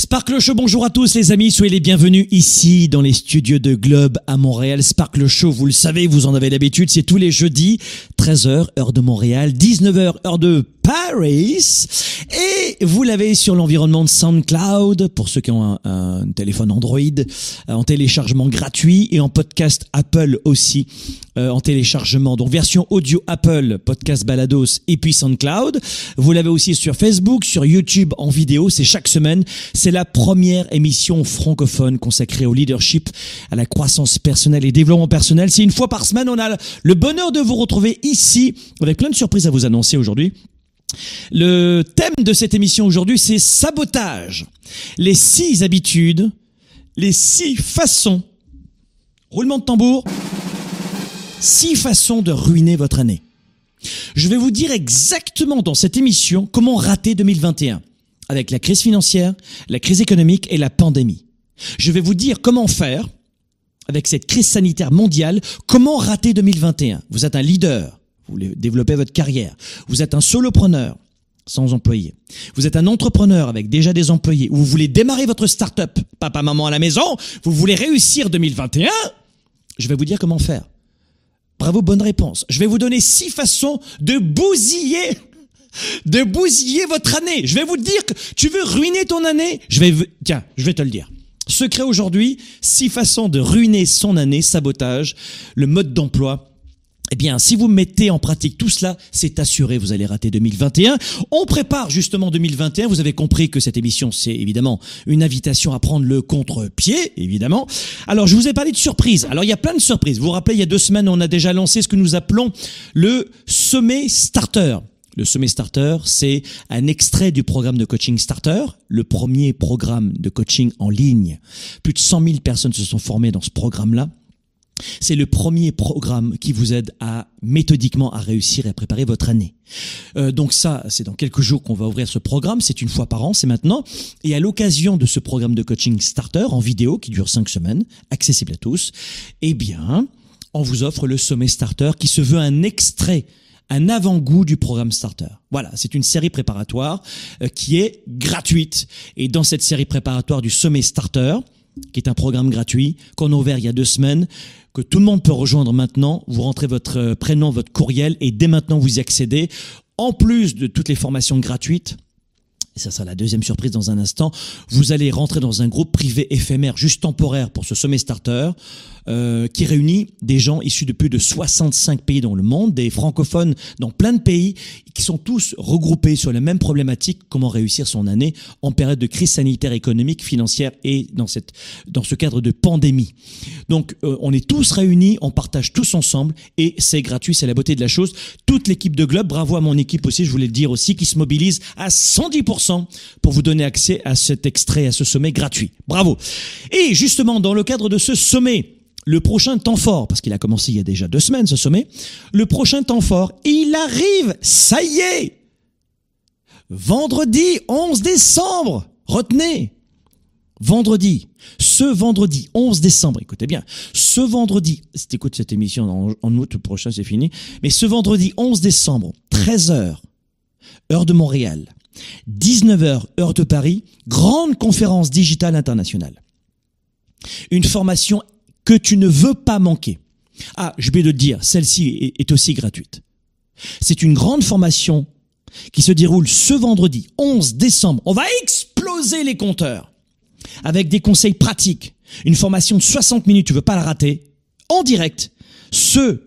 Sparkle Show, bonjour à tous les amis, soyez les bienvenus ici dans les studios de Globe à Montréal. Sparkle Show, vous le savez, vous en avez l'habitude, c'est tous les jeudis, 13h heure de Montréal, 19h heure de Paris. Et vous l'avez sur l'environnement de SoundCloud pour ceux qui ont un, téléphone Android euh, en téléchargement gratuit et en podcast Apple aussi euh, en téléchargement. Donc version audio Apple, podcast Balados et puis SoundCloud. Vous l'avez aussi sur Facebook, sur YouTube en vidéo. C'est chaque semaine. C'est la première émission francophone consacrée au leadership, à la croissance personnelle et développement personnel. C'est une fois par semaine. On a le bonheur de vous retrouver ici avec plein de surprises à vous annoncer aujourd'hui. Le thème de cette émission aujourd'hui, c'est sabotage. Les six habitudes, les six façons, roulement de tambour, six façons de ruiner votre année. Je vais vous dire exactement dans cette émission comment rater 2021 avec la crise financière, la crise économique et la pandémie. Je vais vous dire comment faire avec cette crise sanitaire mondiale, comment rater 2021. Vous êtes un leader, vous voulez développer votre carrière, vous êtes un solopreneur sans employé, vous êtes un entrepreneur avec déjà des employés, ou vous voulez démarrer votre start-up, papa, maman à la maison, vous voulez réussir 2021, je vais vous dire comment faire. Bravo, bonne réponse. Je vais vous donner six façons de bousiller, de bousiller votre année. Je vais vous dire que tu veux ruiner ton année. Je vais, tiens, je vais te le dire. Secret aujourd'hui, six façons de ruiner son année, sabotage, le mode d'emploi, eh bien, si vous mettez en pratique tout cela, c'est assuré, vous allez rater 2021. On prépare justement 2021. Vous avez compris que cette émission, c'est évidemment une invitation à prendre le contre-pied, évidemment. Alors, je vous ai parlé de surprises. Alors, il y a plein de surprises. Vous vous rappelez, il y a deux semaines, on a déjà lancé ce que nous appelons le sommet starter. Le sommet starter, c'est un extrait du programme de coaching starter, le premier programme de coaching en ligne. Plus de 100 000 personnes se sont formées dans ce programme-là. C'est le premier programme qui vous aide à méthodiquement à réussir et à préparer votre année. Euh, donc ça, c'est dans quelques jours qu'on va ouvrir ce programme. C'est une fois par an, c'est maintenant. Et à l'occasion de ce programme de coaching starter en vidéo qui dure cinq semaines, accessible à tous, eh bien, on vous offre le sommet starter qui se veut un extrait un avant-goût du programme Starter. Voilà, c'est une série préparatoire euh, qui est gratuite. Et dans cette série préparatoire du sommet Starter, qui est un programme gratuit qu'on a ouvert il y a deux semaines, que tout le monde peut rejoindre maintenant. Vous rentrez votre euh, prénom, votre courriel et dès maintenant vous y accédez. En plus de toutes les formations gratuites, et ça sera la deuxième surprise dans un instant, vous allez rentrer dans un groupe privé éphémère, juste temporaire pour ce sommet starter, euh, qui réunit des gens issus de plus de 65 pays dans le monde, des francophones dans plein de pays, qui sont tous regroupés sur la même problématique, comment réussir son année en période de crise sanitaire, économique, financière et dans, cette, dans ce cadre de pandémie. Donc euh, on est tous réunis, on partage tous ensemble et c'est gratuit, c'est la beauté de la chose. Toute l'équipe de Globe, bravo à mon équipe aussi, je voulais le dire aussi, qui se mobilise à 110% pour vous donner accès à cet extrait, à ce sommet gratuit. Bravo. Et justement, dans le cadre de ce sommet, le prochain temps fort, parce qu'il a commencé il y a déjà deux semaines ce sommet, le prochain temps fort, il arrive, ça y est Vendredi 11 décembre, retenez Vendredi, ce vendredi 11 décembre, écoutez bien, ce vendredi, si écoute cette émission en, en août, prochain c'est fini, mais ce vendredi 11 décembre, 13h, heure de Montréal, 19h, heure de Paris, grande conférence digitale internationale. Une formation que tu ne veux pas manquer. Ah, je vais te dire, celle-ci est aussi gratuite. C'est une grande formation qui se déroule ce vendredi 11 décembre. On va exploser les compteurs avec des conseils pratiques. Une formation de 60 minutes, tu veux pas la rater, en direct, ce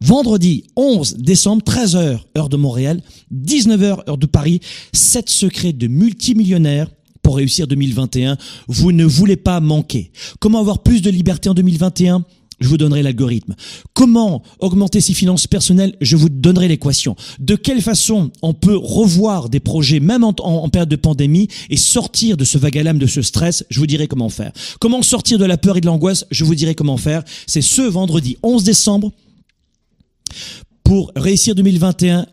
vendredi 11 décembre, 13h, heure de Montréal, 19h, heure de Paris, 7 secrets de multimillionnaires réussir 2021. Vous ne voulez pas manquer. Comment avoir plus de liberté en 2021 je vous donnerai l'algorithme. Comment augmenter ses finances personnelles? Je vous donnerai l'équation. De quelle façon on peut revoir des projets, même en, période de pandémie, et sortir de ce vague de ce stress? Je vous dirai comment faire. Comment sortir de la peur et de l'angoisse? Je vous dirai comment faire. C'est ce vendredi 11 décembre pour réussir 2021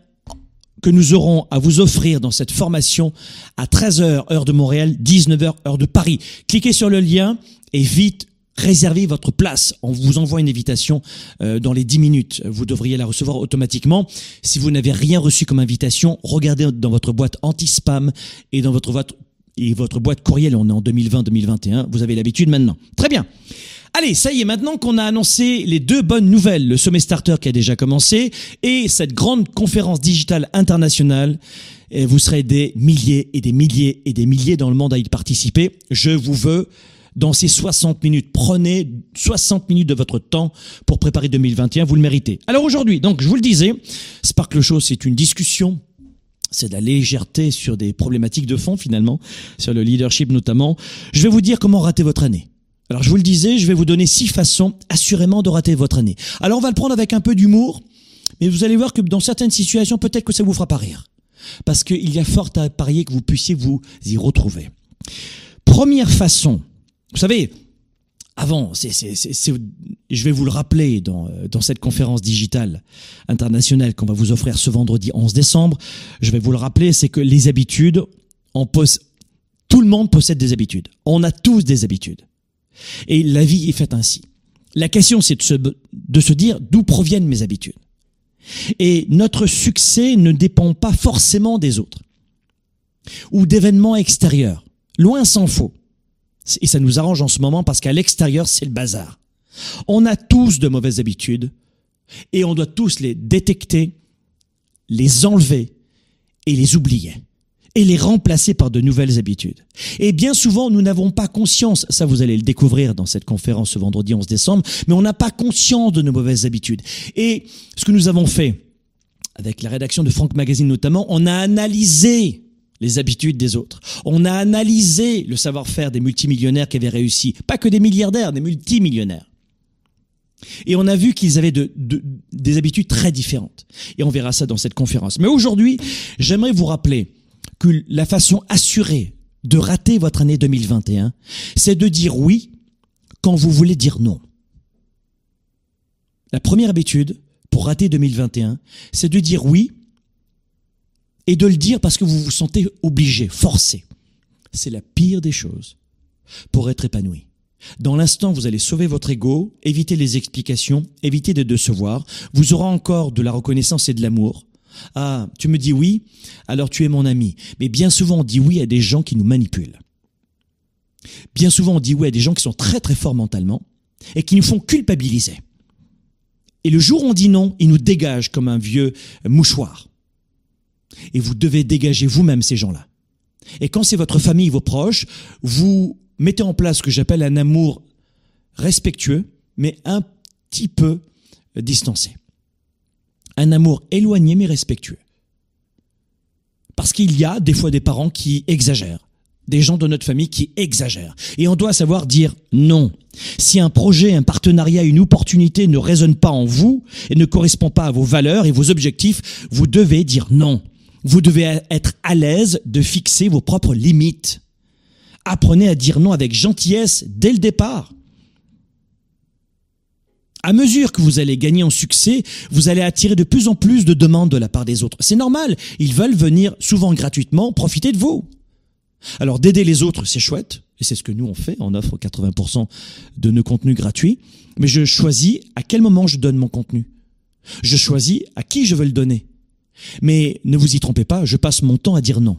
que nous aurons à vous offrir dans cette formation à 13h heure de Montréal, 19h heure de Paris. Cliquez sur le lien et vite réservez votre place. On vous envoie une invitation euh, dans les 10 minutes. Vous devriez la recevoir automatiquement. Si vous n'avez rien reçu comme invitation, regardez dans votre boîte anti-spam et dans votre boîte et votre boîte courriel. On est en 2020-2021. Vous avez l'habitude maintenant. Très bien. Allez, ça y est, maintenant qu'on a annoncé les deux bonnes nouvelles, le sommet starter qui a déjà commencé et cette grande conférence digitale internationale, et vous serez des milliers et des milliers et des milliers dans le monde à y participer. Je vous veux dans ces 60 minutes. Prenez 60 minutes de votre temps pour préparer 2021, vous le méritez. Alors aujourd'hui, donc je vous le disais, Sparkle Show, c'est une discussion c'est de la légèreté sur des problématiques de fond finalement, sur le leadership notamment. Je vais vous dire comment rater votre année. Alors je vous le disais, je vais vous donner six façons assurément de rater votre année. Alors on va le prendre avec un peu d'humour, mais vous allez voir que dans certaines situations, peut-être que ça vous fera pas rire. Parce qu'il y a fort à parier que vous puissiez vous y retrouver. Première façon vous savez, avant, je vais vous le rappeler dans, cette conférence digitale internationale qu'on va vous offrir ce vendredi 11 décembre, je vais vous le rappeler, c'est que les habitudes, tout le monde possède des habitudes. On a tous des habitudes. Et la vie est faite ainsi. La question, c'est de se, de se dire d'où proviennent mes habitudes. Et notre succès ne dépend pas forcément des autres ou d'événements extérieurs. Loin s'en faut. Et ça nous arrange en ce moment parce qu'à l'extérieur, c'est le bazar. On a tous de mauvaises habitudes et on doit tous les détecter, les enlever et les oublier et les remplacer par de nouvelles habitudes. Et bien souvent, nous n'avons pas conscience, ça vous allez le découvrir dans cette conférence ce vendredi 11 décembre, mais on n'a pas conscience de nos mauvaises habitudes. Et ce que nous avons fait, avec la rédaction de Franck Magazine notamment, on a analysé les habitudes des autres. On a analysé le savoir-faire des multimillionnaires qui avaient réussi, pas que des milliardaires, des multimillionnaires. Et on a vu qu'ils avaient de, des habitudes très différentes. Et on verra ça dans cette conférence. Mais aujourd'hui, j'aimerais vous rappeler la façon assurée de rater votre année 2021, c'est de dire oui quand vous voulez dire non. La première habitude pour rater 2021, c'est de dire oui et de le dire parce que vous vous sentez obligé, forcé. C'est la pire des choses pour être épanoui. Dans l'instant, vous allez sauver votre ego, éviter les explications, éviter de décevoir. Vous aurez encore de la reconnaissance et de l'amour. Ah, tu me dis oui, alors tu es mon ami. Mais bien souvent, on dit oui à des gens qui nous manipulent. Bien souvent, on dit oui à des gens qui sont très très forts mentalement et qui nous font culpabiliser. Et le jour où on dit non, ils nous dégagent comme un vieux mouchoir. Et vous devez dégager vous-même ces gens-là. Et quand c'est votre famille, vos proches, vous mettez en place ce que j'appelle un amour respectueux, mais un petit peu distancé. Un amour éloigné mais respectueux. Parce qu'il y a des fois des parents qui exagèrent, des gens de notre famille qui exagèrent. Et on doit savoir dire non. Si un projet, un partenariat, une opportunité ne résonne pas en vous et ne correspond pas à vos valeurs et vos objectifs, vous devez dire non. Vous devez être à l'aise de fixer vos propres limites. Apprenez à dire non avec gentillesse dès le départ. À mesure que vous allez gagner en succès, vous allez attirer de plus en plus de demandes de la part des autres. C'est normal, ils veulent venir souvent gratuitement profiter de vous. Alors d'aider les autres, c'est chouette, et c'est ce que nous on fait, on offre 80% de nos contenus gratuits, mais je choisis à quel moment je donne mon contenu. Je choisis à qui je veux le donner. Mais ne vous y trompez pas, je passe mon temps à dire non.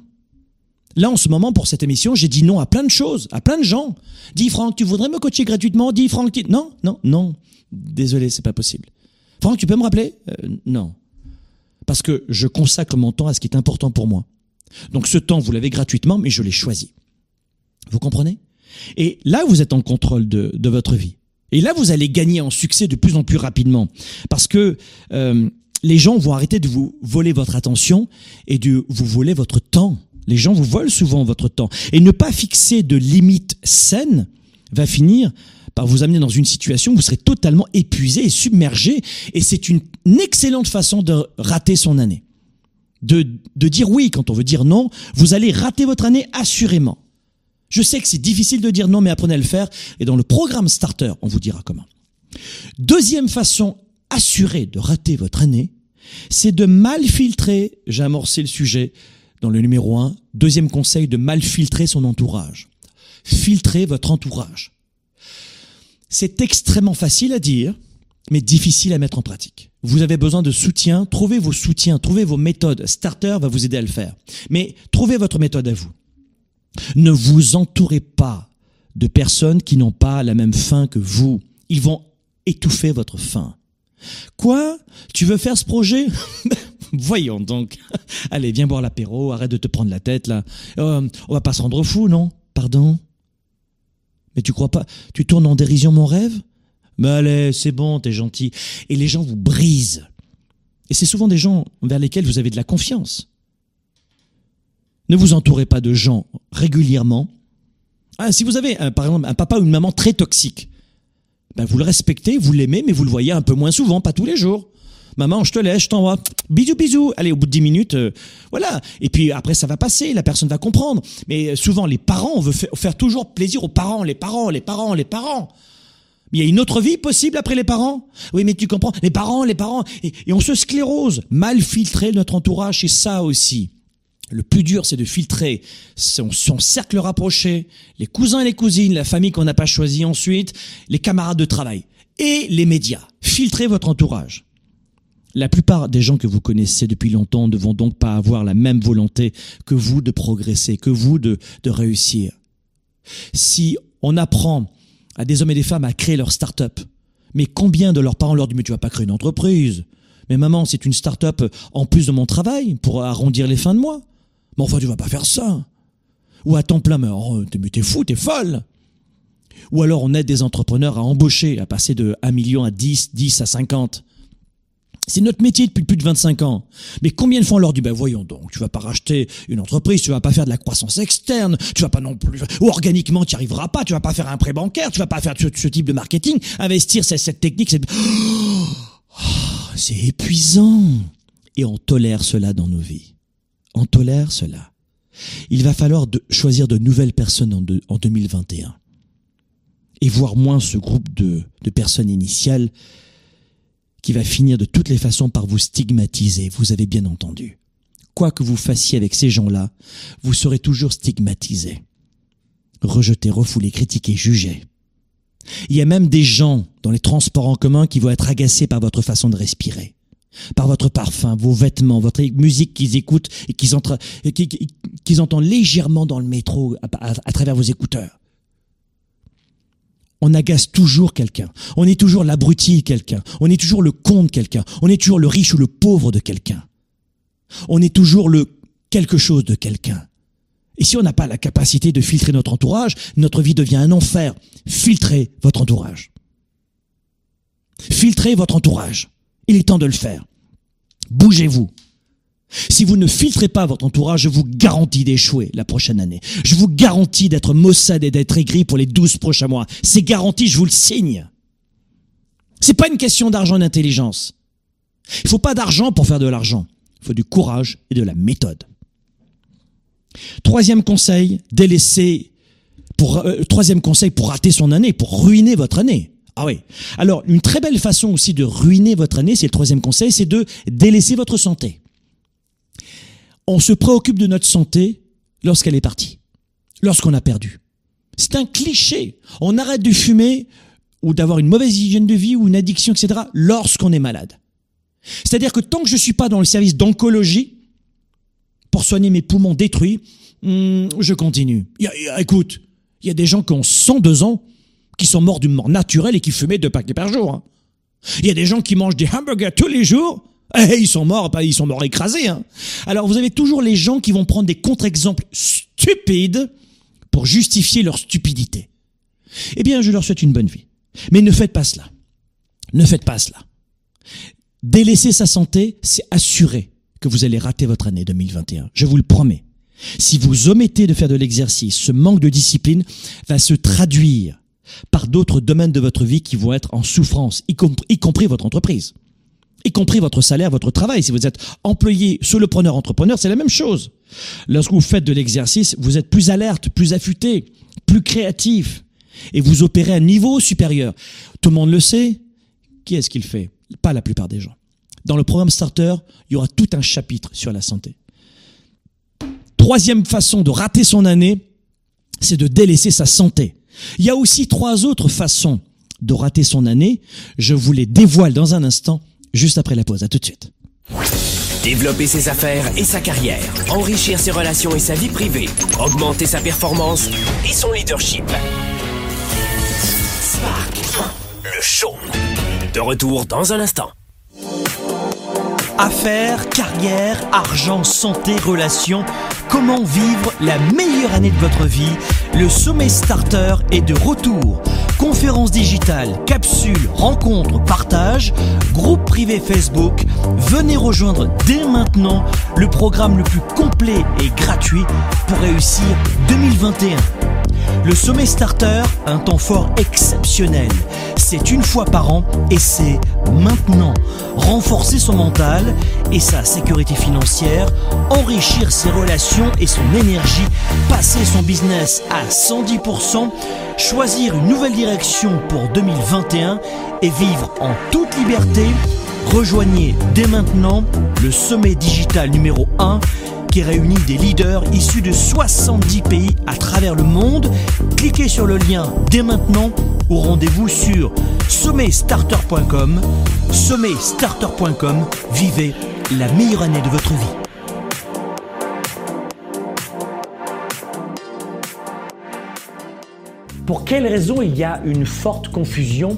Là, en ce moment, pour cette émission, j'ai dit non à plein de choses, à plein de gens. Dis Franck, tu voudrais me coacher gratuitement? Dis Franck, tu... non, non, non. Désolé, c'est pas possible. Franck, tu peux me rappeler? Euh, Non. Parce que je consacre mon temps à ce qui est important pour moi. Donc ce temps, vous l'avez gratuitement, mais je l'ai choisi. Vous comprenez? Et là, vous êtes en contrôle de, de votre vie. Et là, vous allez gagner en succès de plus en plus rapidement. Parce que euh, les gens vont arrêter de vous voler votre attention et de vous voler votre temps. Les gens vous volent souvent votre temps. Et ne pas fixer de limites saines va finir par vous amener dans une situation où vous serez totalement épuisé et submergé. Et c'est une, excellente façon de rater son année. De, de dire oui quand on veut dire non, vous allez rater votre année assurément. Je sais que c'est difficile de dire non, mais apprenez à le faire. Et dans le programme Starter, on vous dira comment. Deuxième façon assurée de rater votre année, c'est de mal filtrer, j'ai amorcé le sujet dans le numéro 1, deuxième conseil, de mal filtrer son entourage. Filtrez votre entourage. C'est extrêmement facile à dire, mais difficile à mettre en pratique. Vous avez besoin de soutien, trouvez vos soutiens, trouvez vos méthodes. Starter va vous aider à le faire. Mais trouvez votre méthode à vous. Ne vous entourez pas de personnes qui n'ont pas la même faim que vous. Ils vont étouffer votre faim. Quoi? Tu veux faire ce projet? Voyons donc. Allez, viens boire l'apéro, arrête de te prendre la tête là. Euh, on va pas se rendre fou, non? Pardon? Mais tu crois pas? Tu tournes en dérision mon rêve? Mais allez, c'est bon, t'es gentil. Et les gens vous brisent. Et c'est souvent des gens vers lesquels vous avez de la confiance. Ne vous entourez pas de gens régulièrement. Ah, si vous avez, par exemple, un papa ou une maman très toxique, ben vous le respectez, vous l'aimez, mais vous le voyez un peu moins souvent, pas tous les jours. Maman, je te laisse, je t'envoie. Bisous, bisous. Allez, au bout de dix minutes, euh, voilà. Et puis après, ça va passer, la personne va comprendre. Mais euh, souvent, les parents, on veut faire toujours plaisir aux parents, les parents, les parents, les parents. Il y a une autre vie possible après les parents? Oui, mais tu comprends, les parents, les parents. Et, et on se sclérose. Mal filtrer notre entourage, c'est ça aussi. Le plus dur, c'est de filtrer son, cercle rapproché, les cousins et les cousines, la famille qu'on n'a pas choisie ensuite, les camarades de travail et les médias. Filtrez votre entourage. La plupart des gens que vous connaissez depuis longtemps ne vont donc pas avoir la même volonté que vous de progresser, que vous de, réussir. Si on apprend à des hommes et des femmes à créer leur start-up, mais combien de leurs parents leur disent mais tu vas pas créer une entreprise Mais maman, c'est une start-up en plus de mon travail pour arrondir les fins de mois. Mais enfin, tu vas pas faire ça. Ou à temps plein, mais oh, t'es fou, t'es folle. Ou alors on aide des entrepreneurs à embaucher, à passer de 1 million à 10, 10 à 50. C'est notre métier depuis plus de 25 ans. Mais combien de fois on leur dit, ben voyons donc, tu vas pas racheter une entreprise, tu vas pas faire de la croissance externe, tu vas pas non plus, ou organiquement tu n'y arriveras pas, tu vas pas faire un prêt bancaire, tu vas pas faire ce, type de marketing, investir cette, cette technique, c'est, c'est épuisant. Et on tolère cela dans nos vies on tolère cela. Il va falloir choisir de nouvelles personnes en, en 2021 et voir moins ce groupe de, de personnes initiales qui va finir de toutes les façons par vous stigmatiser, vous avez bien entendu. Quoi que vous fassiez avec ces gens-là, vous serez toujours stigmatisé. Rejeté, refoulé, critiqué, jugé. Il y a même des gens dans les transports en commun qui vont être agacés par votre façon de respirer par votre parfum, vos vêtements, votre musique qu'ils écoutent et qu'ils entendent légèrement dans le métro à, travers vos écouteurs. On agace toujours quelqu'un. On est toujours l'abruti de quelqu'un. On est toujours le con de quelqu'un. On est toujours le riche ou le pauvre de quelqu'un. On est toujours le quelque chose de quelqu'un. Et si on n'a pas la capacité de filtrer notre entourage, notre vie devient un enfer. Filtrez votre entourage. Filtrez votre entourage. Il est temps de le faire. Bougez-vous. Si vous ne filtrez pas votre entourage, je vous garantis d'échouer la prochaine année. Je vous garantis d'être maussade et d'être aigri pour les douze prochains mois. C'est garanti, je vous le signe. C'est pas une question d'argent et d'intelligence. Il faut pas d'argent pour faire de l'argent. Il faut du courage et de la méthode. Troisième conseil, délaisser pour, euh, troisième conseil pour rater son année, pour ruiner votre année. Ah oui. Alors, une très belle façon aussi de ruiner votre année, c'est le troisième conseil, c'est de délaisser votre santé. On se préoccupe de notre santé lorsqu'elle est partie, lorsqu'on a perdu. C'est un cliché. On arrête de fumer ou d'avoir une mauvaise hygiène de vie ou une addiction, etc., lorsqu'on est malade. C'est-à-dire que tant que je suis pas dans le service d'oncologie pour soigner mes poumons détruits, hmm, je continue. écoute, il y a des gens qui ont 102 ans qui sont morts d'une mort naturelle et qui fumaient deux paquets par jour. Hein. Il y a des gens qui mangent des hamburgers tous les jours. Et ils sont morts, ils sont morts écrasés. Hein. Alors vous avez toujours les gens qui vont prendre des contre-exemples stupides pour justifier leur stupidité. Eh bien, je leur souhaite une bonne vie. Mais ne faites pas cela. Ne faites pas cela. Délaisser sa santé, c'est assurer que vous allez rater votre année 2021. Je vous le promets. Si vous omettez de faire de l'exercice, ce manque de discipline va se traduire par d'autres domaines de votre vie qui vont être en souffrance, y compris votre entreprise, y compris votre salaire, votre travail. Si vous êtes employé, solopreneur, entrepreneur, c'est la même chose. Lorsque vous faites de l'exercice, vous êtes plus alerte, plus affûté, plus créatif, et vous opérez à un niveau supérieur. Tout le monde le sait. Qui est-ce qui le fait? Pas la plupart des gens. Dans le programme Starter, il y aura tout un chapitre sur la santé. Troisième façon de rater son année, c'est de délaisser sa santé. Il y a aussi trois autres façons de rater son année. Je vous les dévoile dans un instant, juste après la pause. À tout de suite. Développer ses affaires et sa carrière, enrichir ses relations et sa vie privée, augmenter sa performance et son leadership. Spark, le show. De retour dans un instant. Affaires, carrière, argent, santé, relations. Comment vivre la meilleure année de votre vie? Le sommet starter est de retour. Conférences digitales, capsules, rencontres, partages, groupe privé Facebook. Venez rejoindre dès maintenant le programme le plus complet et gratuit pour réussir 2021. Le sommet starter, un temps fort exceptionnel. C'est une fois par an et c'est maintenant. Renforcer son mental et sa sécurité financière, enrichir ses relations et son énergie, passer son business à 110%, choisir une nouvelle direction pour 2021 et vivre en toute liberté. Rejoignez dès maintenant le sommet digital numéro 1 qui réunit des leaders issus de 70 pays à travers le monde. Cliquez sur le lien dès maintenant ou rendez-vous sur sommetstarter.com. Sommetstarter.com, vivez la meilleure année de votre vie. Pour quelles raisons il y a une forte confusion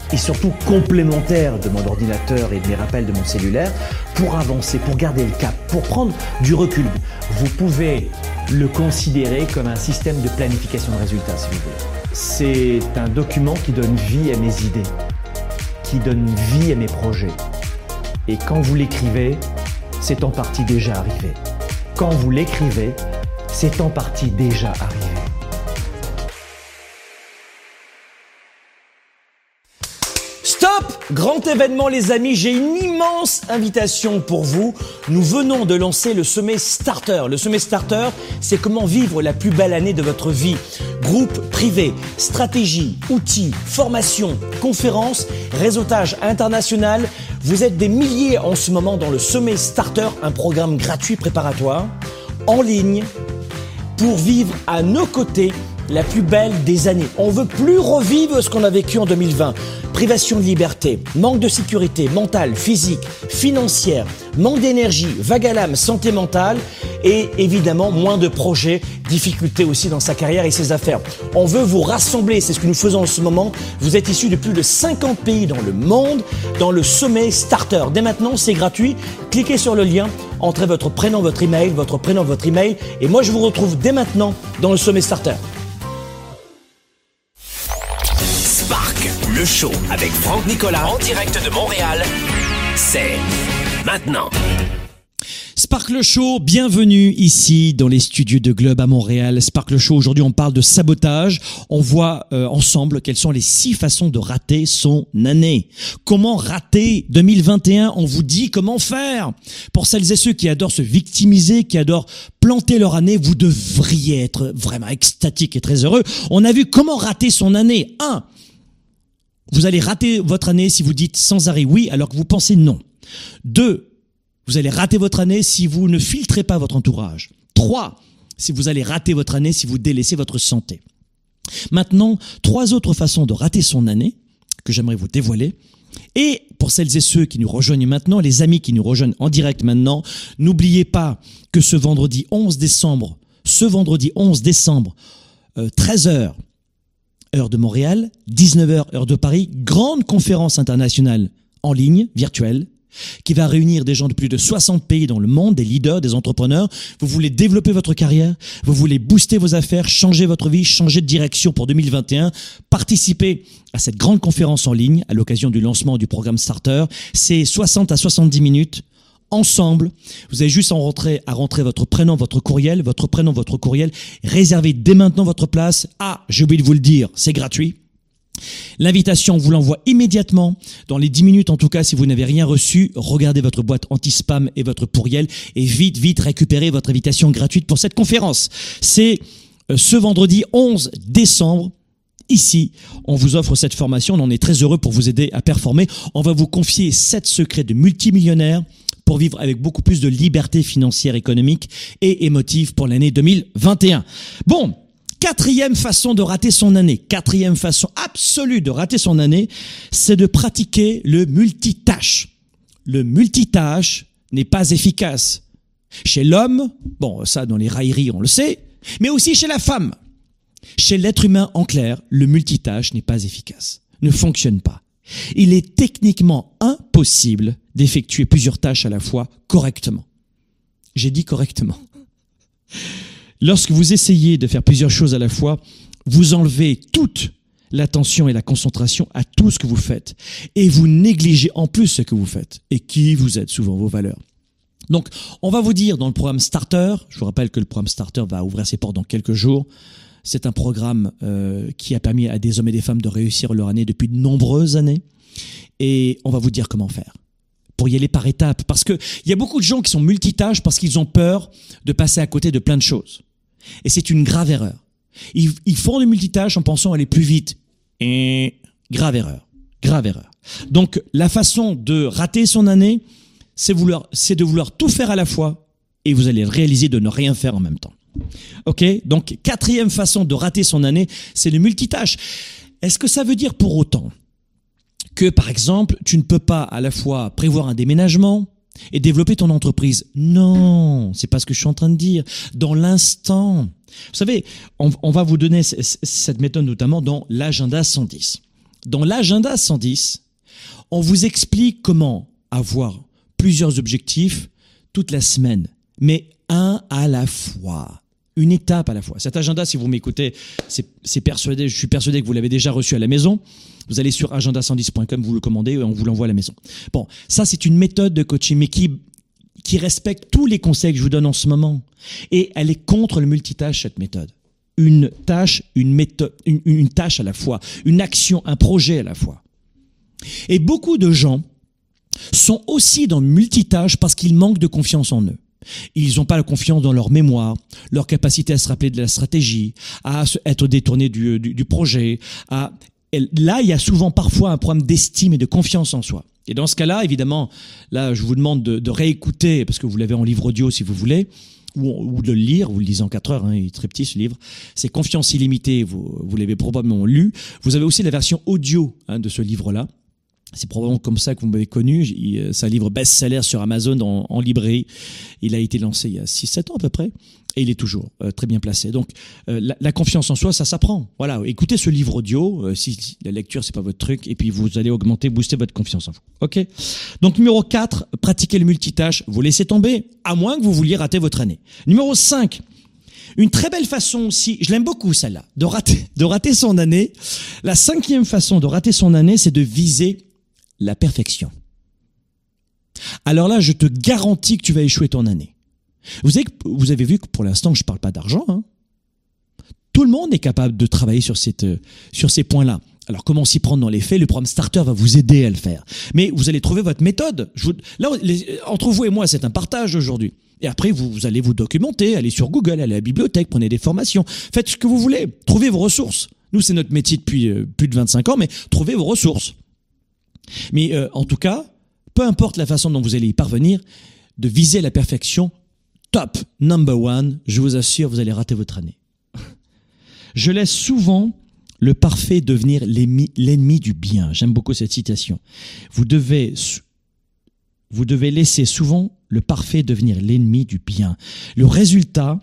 et surtout complémentaire de mon ordinateur et de mes rappels de mon cellulaire pour avancer, pour garder le cap, pour prendre du recul. Vous pouvez le considérer comme un système de planification de résultats, si vous voulez. C'est un document qui donne vie à mes idées, qui donne vie à mes projets. Et quand vous l'écrivez, c'est en partie déjà arrivé. Quand vous l'écrivez, c'est en partie déjà arrivé. Grand événement les amis, j'ai une immense invitation pour vous. Nous venons de lancer le sommet Starter. Le sommet Starter, c'est comment vivre la plus belle année de votre vie. Groupe privé, stratégie, outils, formation, conférences, réseautage international. Vous êtes des milliers en ce moment dans le sommet Starter, un programme gratuit préparatoire, en ligne, pour vivre à nos côtés la plus belle des années. On veut plus revivre ce qu'on a vécu en 2020. Privation de liberté, manque de sécurité mentale, physique, financière, manque d'énergie, vague à l'âme, santé mentale et évidemment moins de projets, difficultés aussi dans sa carrière et ses affaires. On veut vous rassembler, c'est ce que nous faisons en ce moment. Vous êtes issus de plus de 50 pays dans le monde dans le sommet Starter. Dès maintenant, c'est gratuit. Cliquez sur le lien, entrez votre prénom, votre email, votre prénom, votre email et moi je vous retrouve dès maintenant dans le sommet Starter. Le show avec Franck Nicolas en direct de Montréal, c'est maintenant. Sparkle Show, bienvenue ici dans les studios de Globe à Montréal. Sparkle Show, aujourd'hui on parle de sabotage. On voit euh, ensemble quelles sont les six façons de rater son année. Comment rater 2021 On vous dit comment faire. Pour celles et ceux qui adorent se victimiser, qui adorent planter leur année, vous devriez être vraiment extatique et très heureux. On a vu comment rater son année. 1. Vous allez rater votre année si vous dites sans arrêt oui alors que vous pensez non. Deux, vous allez rater votre année si vous ne filtrez pas votre entourage. Trois, si vous allez rater votre année, si vous délaissez votre santé. Maintenant, trois autres façons de rater son année que j'aimerais vous dévoiler. Et pour celles et ceux qui nous rejoignent maintenant, les amis qui nous rejoignent en direct maintenant, n'oubliez pas que ce vendredi 11 décembre, ce vendredi 11 décembre, 13h, euh, heure de Montréal, 19h, heure de Paris, grande conférence internationale en ligne, virtuelle, qui va réunir des gens de plus de 60 pays dans le monde, des leaders, des entrepreneurs. Vous voulez développer votre carrière, vous voulez booster vos affaires, changer votre vie, changer de direction pour 2021, participer à cette grande conférence en ligne à l'occasion du lancement du programme Starter. C'est 60 à 70 minutes ensemble. Vous avez juste à rentrer, à rentrer votre prénom, votre courriel, votre prénom, votre courriel. Réservez dès maintenant votre place. Ah, j'ai oublié de vous le dire, c'est gratuit. L'invitation, vous l'envoie immédiatement. Dans les 10 minutes, en tout cas, si vous n'avez rien reçu, regardez votre boîte anti-spam et votre pourriel et vite, vite récupérez votre invitation gratuite pour cette conférence. C'est euh, ce vendredi 11 décembre. Ici, on vous offre cette formation. On est très heureux pour vous aider à performer. On va vous confier 7 secrets de multimillionnaires pour vivre avec beaucoup plus de liberté financière, économique et émotive pour l'année 2021. Bon, Quatrième façon de rater son année, quatrième façon absolue de rater son année, c'est de pratiquer le multitâche. Le multitâche n'est pas efficace. Chez l'homme, bon, ça dans les railleries on le sait, mais aussi chez la femme. Chez l'être humain en clair, le multitâche n'est pas efficace, ne fonctionne pas. Il est techniquement impossible d'effectuer plusieurs tâches à la fois correctement. J'ai dit correctement. Lorsque vous essayez de faire plusieurs choses à la fois, vous enlevez toute l'attention et la concentration à tout ce que vous faites. Et vous négligez en plus ce que vous faites et qui vous êtes souvent vos valeurs. Donc, on va vous dire dans le programme Starter, je vous rappelle que le programme Starter va ouvrir ses portes dans quelques jours. C'est un programme euh, qui a permis à des hommes et des femmes de réussir leur année depuis de nombreuses années. Et on va vous dire comment faire pour y aller par étapes. Parce qu'il y a beaucoup de gens qui sont multitâches parce qu'ils ont peur de passer à côté de plein de choses. Et c'est une grave erreur. Ils, font du multitâche en pensant aller plus vite. Et grave erreur. Grave erreur. Donc, la façon de rater son année, c'est de vouloir tout faire à la fois et vous allez réaliser de ne rien faire en même temps. Ok? Donc, quatrième façon de rater son année, c'est le multitâche. Est-ce que ça veut dire pour autant que, par exemple, tu ne peux pas à la fois prévoir un déménagement, et développer ton entreprise? Non, c'est pas ce que je suis en train de dire. Dans l'instant. Vous savez, on, va vous donner cette méthode notamment dans l'agenda 110. Dans l'agenda 110, on vous explique comment avoir plusieurs objectifs toute la semaine, mais un à la fois une étape à la fois. Cet agenda, si vous m'écoutez, c'est persuadé, je suis persuadé que vous l'avez déjà reçu à la maison. Vous allez sur agenda110.com, vous le commandez et on vous l'envoie à la maison. Bon, ça c'est une méthode de coaching, mais qui qui respecte tous les conseils que je vous donne en ce moment. Et elle est contre le multitâche, cette méthode. Une tâche, une méthode, une, une tâche à la fois, une action, un projet à la fois. Et beaucoup de gens sont aussi dans le multitâche parce qu'ils manquent de confiance en eux. Ils n'ont pas la confiance dans leur mémoire, leur capacité à se rappeler de la stratégie, à être détournés du, du, projet. Là, il y a souvent parfois un problème d'estime et de confiance en soi. Et dans ce cas-là, évidemment, là, je vous demande de, réécouter, parce que vous l'avez en livre audio si vous voulez, ou, de le lire, vous le lisez en 4 heures, hein, il est très petit ce livre. C'est Confiance illimitée, vous, vous l'avez probablement lu. Vous avez aussi la version audio hein, de ce livre-là. C'est probablement comme ça que vous m'avez connu. Euh, c'est un livre best-seller sur Amazon en, librairie. Il a été lancé il y a 6-7 ans à peu près. Et il est toujours euh, très bien placé. Donc, euh, la, confiance en soi, ça s'apprend. Voilà, écoutez ce livre audio. si, la lecture, c'est pas votre truc, et puis vous allez augmenter, booster votre confiance en vous. Ok? Donc, numéro 4, pratiquez le multitâche. Vous laissez tomber, à moins que vous vouliez rater votre année. Numéro 5, une très belle façon aussi, je l'aime beaucoup celle-là, de rater, de rater son année. La cinquième façon de rater son année, c'est de viser la perfection. Alors là, je te garantis que tu vas échouer ton année. Vous avez, vous avez vu que pour l'instant, je ne parle pas d'argent. Hein. Tout le monde est capable de travailler sur, cette, sur ces points-là. Alors comment s'y prendre dans les faits? Le programme Starter va vous aider à le faire. Mais vous allez trouver votre méthode. là, entre vous et moi, c'est un partage aujourd'hui. Et après, vous, vous, allez vous documenter, allez sur Google, allez à la bibliothèque, prenez des formations, faites ce que vous voulez, trouvez vos ressources. Nous, c'est notre métier depuis euh, plus de 25 ans, mais trouvez vos ressources. Mais euh, en tout cas, peu importe la façon dont vous allez y parvenir, de viser la perfection top number one, je vous assure, vous allez rater votre année. Je laisse souvent le parfait devenir l'ennemi du bien. J'aime beaucoup cette citation. Vous devez, vous devez laisser souvent le parfait devenir l'ennemi du bien. Le résultat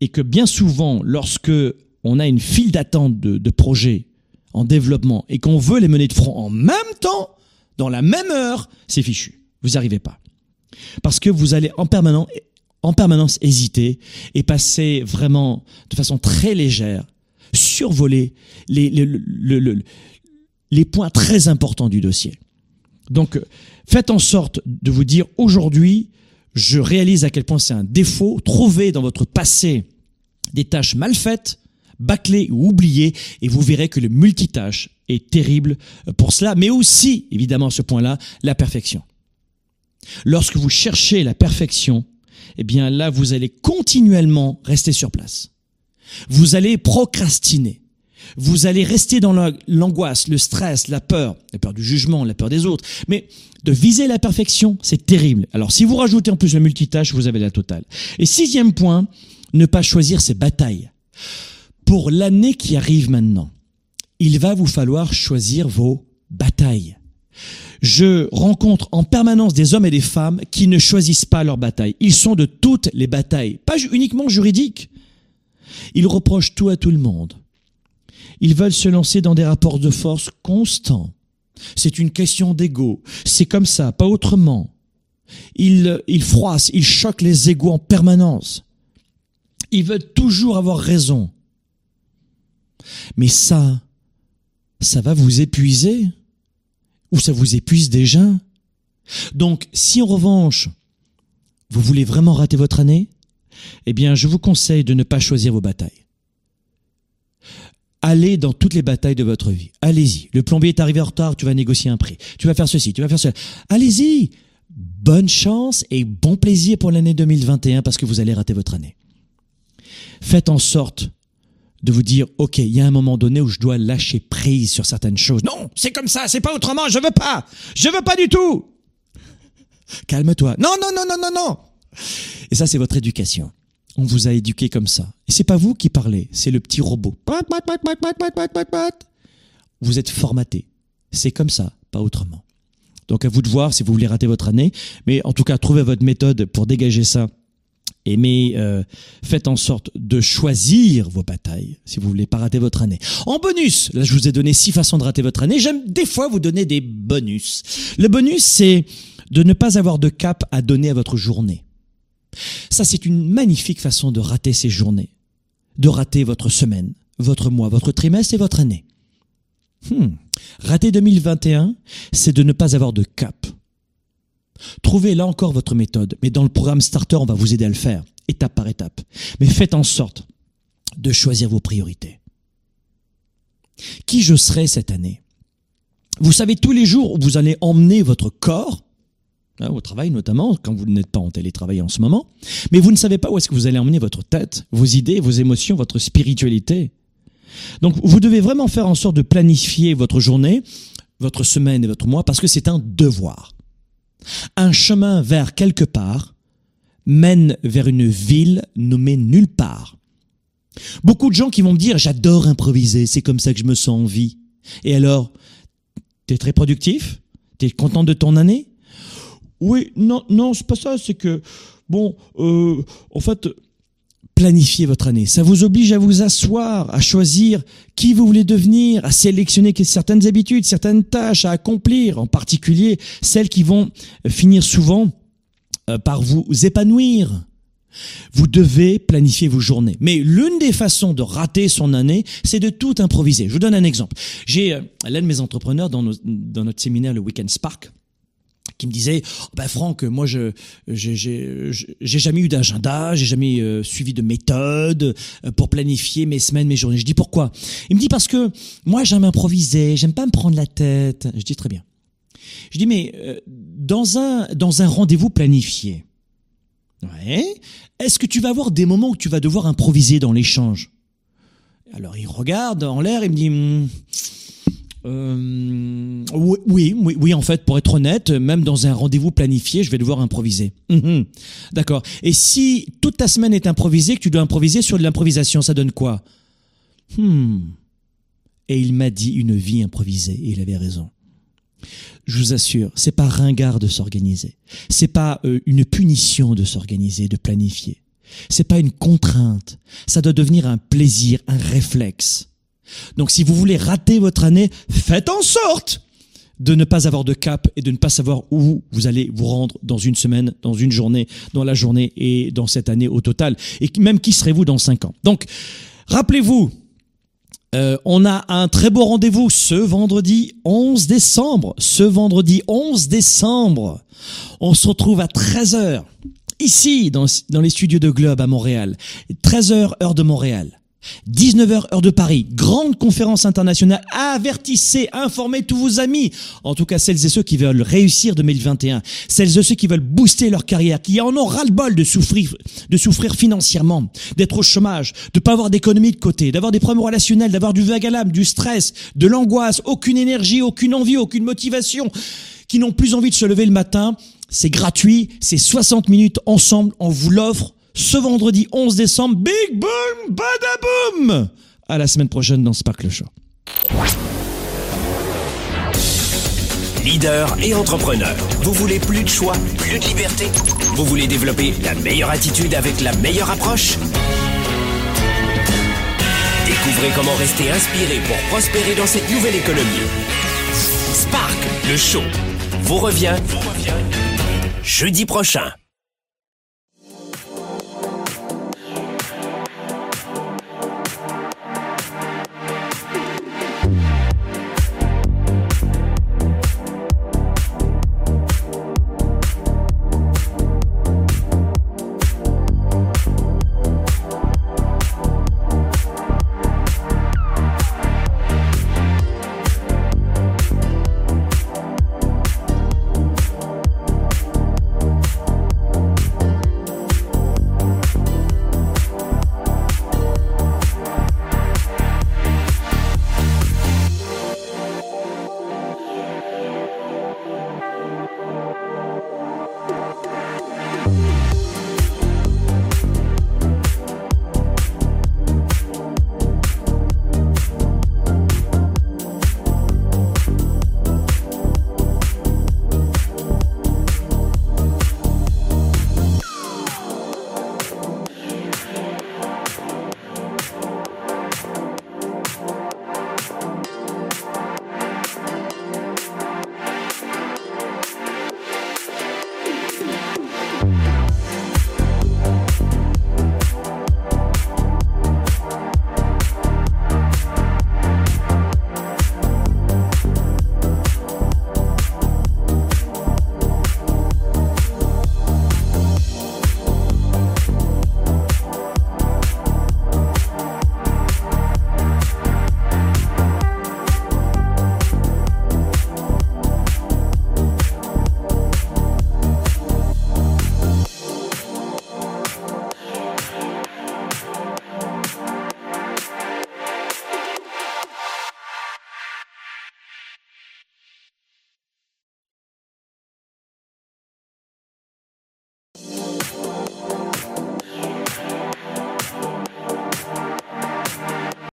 est que bien souvent, lorsque on a une file d'attente de, de projets en développement et qu'on veut les mener de front en même temps, dans la même heure, c'est fichu. Vous n'y arrivez pas. Parce que vous allez en permanence, en permanence hésiter et passer vraiment de façon très légère, survoler les, les, les points très importants du dossier. Donc, faites en sorte de vous dire aujourd'hui, je réalise à quel point c'est un défaut. Trouvez dans votre passé des tâches mal faites, bâclées ou oubliées, et vous verrez que le multitâche est terrible pour cela, mais aussi, évidemment, à ce point-là, la perfection. Lorsque vous cherchez la perfection, eh bien là, vous allez continuellement rester sur place. Vous allez procrastiner. Vous allez rester dans l'angoisse, le stress, la peur, la peur du jugement, la peur des autres. Mais de viser la perfection, c'est terrible. Alors si vous rajoutez en plus le multitâche, vous avez la totale. Et sixième point, ne pas choisir ses batailles. Pour l'année qui arrive maintenant, il va vous falloir choisir vos batailles. Je rencontre en permanence des hommes et des femmes qui ne choisissent pas leurs batailles. Ils sont de toutes les batailles, pas uniquement juridiques. Ils reprochent tout à tout le monde. Ils veulent se lancer dans des rapports de force constants. C'est une question d'ego. C'est comme ça, pas autrement. Ils, ils froissent, ils choquent les égos en permanence. Ils veulent toujours avoir raison. Mais ça, ça va vous épuiser ou ça vous épuise déjà? Donc, si en revanche, vous voulez vraiment rater votre année, eh bien, je vous conseille de ne pas choisir vos batailles. Allez dans toutes les batailles de votre vie. Allez-y. Le plombier est arrivé en retard, tu vas négocier un prix. Tu vas faire ceci, tu vas faire cela. Allez-y. Bonne chance et bon plaisir pour l'année 2021 parce que vous allez rater votre année. Faites en sorte de vous dire, OK, il y a un moment donné où je dois lâcher prise sur certaines choses. Non, c'est comme ça, c'est pas autrement, je veux pas. Je veux pas du tout. Calme-toi. Non, non, non, non, non, non. Et ça, c'est votre éducation. On vous a éduqué comme ça. Et c'est pas vous qui parlez, c'est le petit robot. Vous êtes formaté. C'est comme ça, pas autrement. Donc à vous de voir si vous voulez rater votre année. Mais en tout cas, trouvez votre méthode pour dégager ça mais euh, faites en sorte de choisir vos batailles si vous voulez pas rater votre année. En bonus, là je vous ai donné six façons de rater votre année. J'aime des fois vous donner des bonus. Le bonus, c'est de ne pas avoir de cap à donner à votre journée. Ça, c'est une magnifique façon de rater ces journées, de rater votre semaine, votre mois, votre trimestre et votre année. Hmm. Rater 2021, c'est de ne pas avoir de cap. Trouvez là encore votre méthode, mais dans le programme Starter, on va vous aider à le faire, étape par étape. Mais faites en sorte de choisir vos priorités. Qui je serai cette année? Vous savez tous les jours où vous allez emmener votre corps, hein, au travail notamment, quand vous n'êtes pas en télétravail en ce moment, mais vous ne savez pas où est-ce que vous allez emmener votre tête, vos idées, vos émotions, votre spiritualité. Donc vous devez vraiment faire en sorte de planifier votre journée, votre semaine et votre mois, parce que c'est un devoir. Un chemin vers quelque part mène vers une ville nommée nulle part. Beaucoup de gens qui vont me dire j'adore improviser, c'est comme ça que je me sens en vie. Et alors, t'es très productif? T'es content de ton année? Oui, non, non, c'est pas ça, c'est que, bon, euh, en fait, planifier votre année. Ça vous oblige à vous asseoir, à choisir qui vous voulez devenir, à sélectionner certaines habitudes, certaines tâches à accomplir, en particulier celles qui vont finir souvent euh, par vous épanouir. Vous devez planifier vos journées. Mais l'une des façons de rater son année, c'est de tout improviser. Je vous donne un exemple. J'ai euh, l'un de mes entrepreneurs dans notre séminaire, le Weekend Spark, qui me disait bah Franck moi je j'ai jamais eu d'agenda j'ai jamais euh, suivi de méthode euh, pour planifier mes semaines mes journées. Je dis pourquoi? Il me dit parce que moi j'aime improviser j'aime pas me prendre la tête. Je dis très bien. Je dis mais euh, dans un dans un rendez-vous planifié ouais est-ce que tu vas avoir des moments où tu vas devoir improviser dans l'échange? Alors il regarde en l'air et me dit hmm, euh, oui, oui, oui, en fait, pour être honnête, même dans un rendez-vous planifié, je vais devoir improviser. Mhm. D'accord. Et si toute ta semaine est improvisée, que tu dois improviser sur de l'improvisation, ça donne quoi? Hmm. Et il m'a dit une vie improvisée, et il avait raison. Je vous assure, c'est pas ringard de s'organiser. C'est pas euh, une punition de s'organiser, de planifier. C'est pas une contrainte. Ça doit devenir un plaisir, un réflexe. Donc si vous voulez rater votre année, faites en sorte de ne pas avoir de cap et de ne pas savoir où vous allez vous rendre dans une semaine, dans une journée, dans la journée et dans cette année au total. Et même qui serez-vous dans cinq ans? Donc, rappelez-vous, euh, on a un très beau rendez-vous ce vendredi 11 décembre. Ce vendredi 11 décembre, on se retrouve à 13h ici dans, dans les studios de Globe à Montréal. 13h heure de Montréal. 19h heure de Paris, grande conférence internationale, avertissez, informez tous vos amis, en tout cas celles et ceux qui veulent réussir 2021, celles et ceux qui veulent booster leur carrière, qui en ont ras-le-bol de souffrir, de souffrir financièrement, d'être au chômage, de pas avoir d'économie de côté, d'avoir des problèmes relationnels, d'avoir du vague à l'âme, du stress, de l'angoisse, aucune énergie, aucune envie, aucune motivation, qui n'ont plus envie de se lever le matin. C'est gratuit, c'est 60 minutes ensemble, on vous l'offre ce vendredi 11 décembre. Big boom, badaboom À la semaine prochaine dans Sparkle Show. Leader et entrepreneur, vous voulez plus de choix, plus de liberté? Vous voulez développer la meilleure attitude avec la meilleure approche? Découvrez comment rester inspiré pour prospérer dans cette nouvelle économie. Spark, le show, vous revient, vous revient jeudi prochain.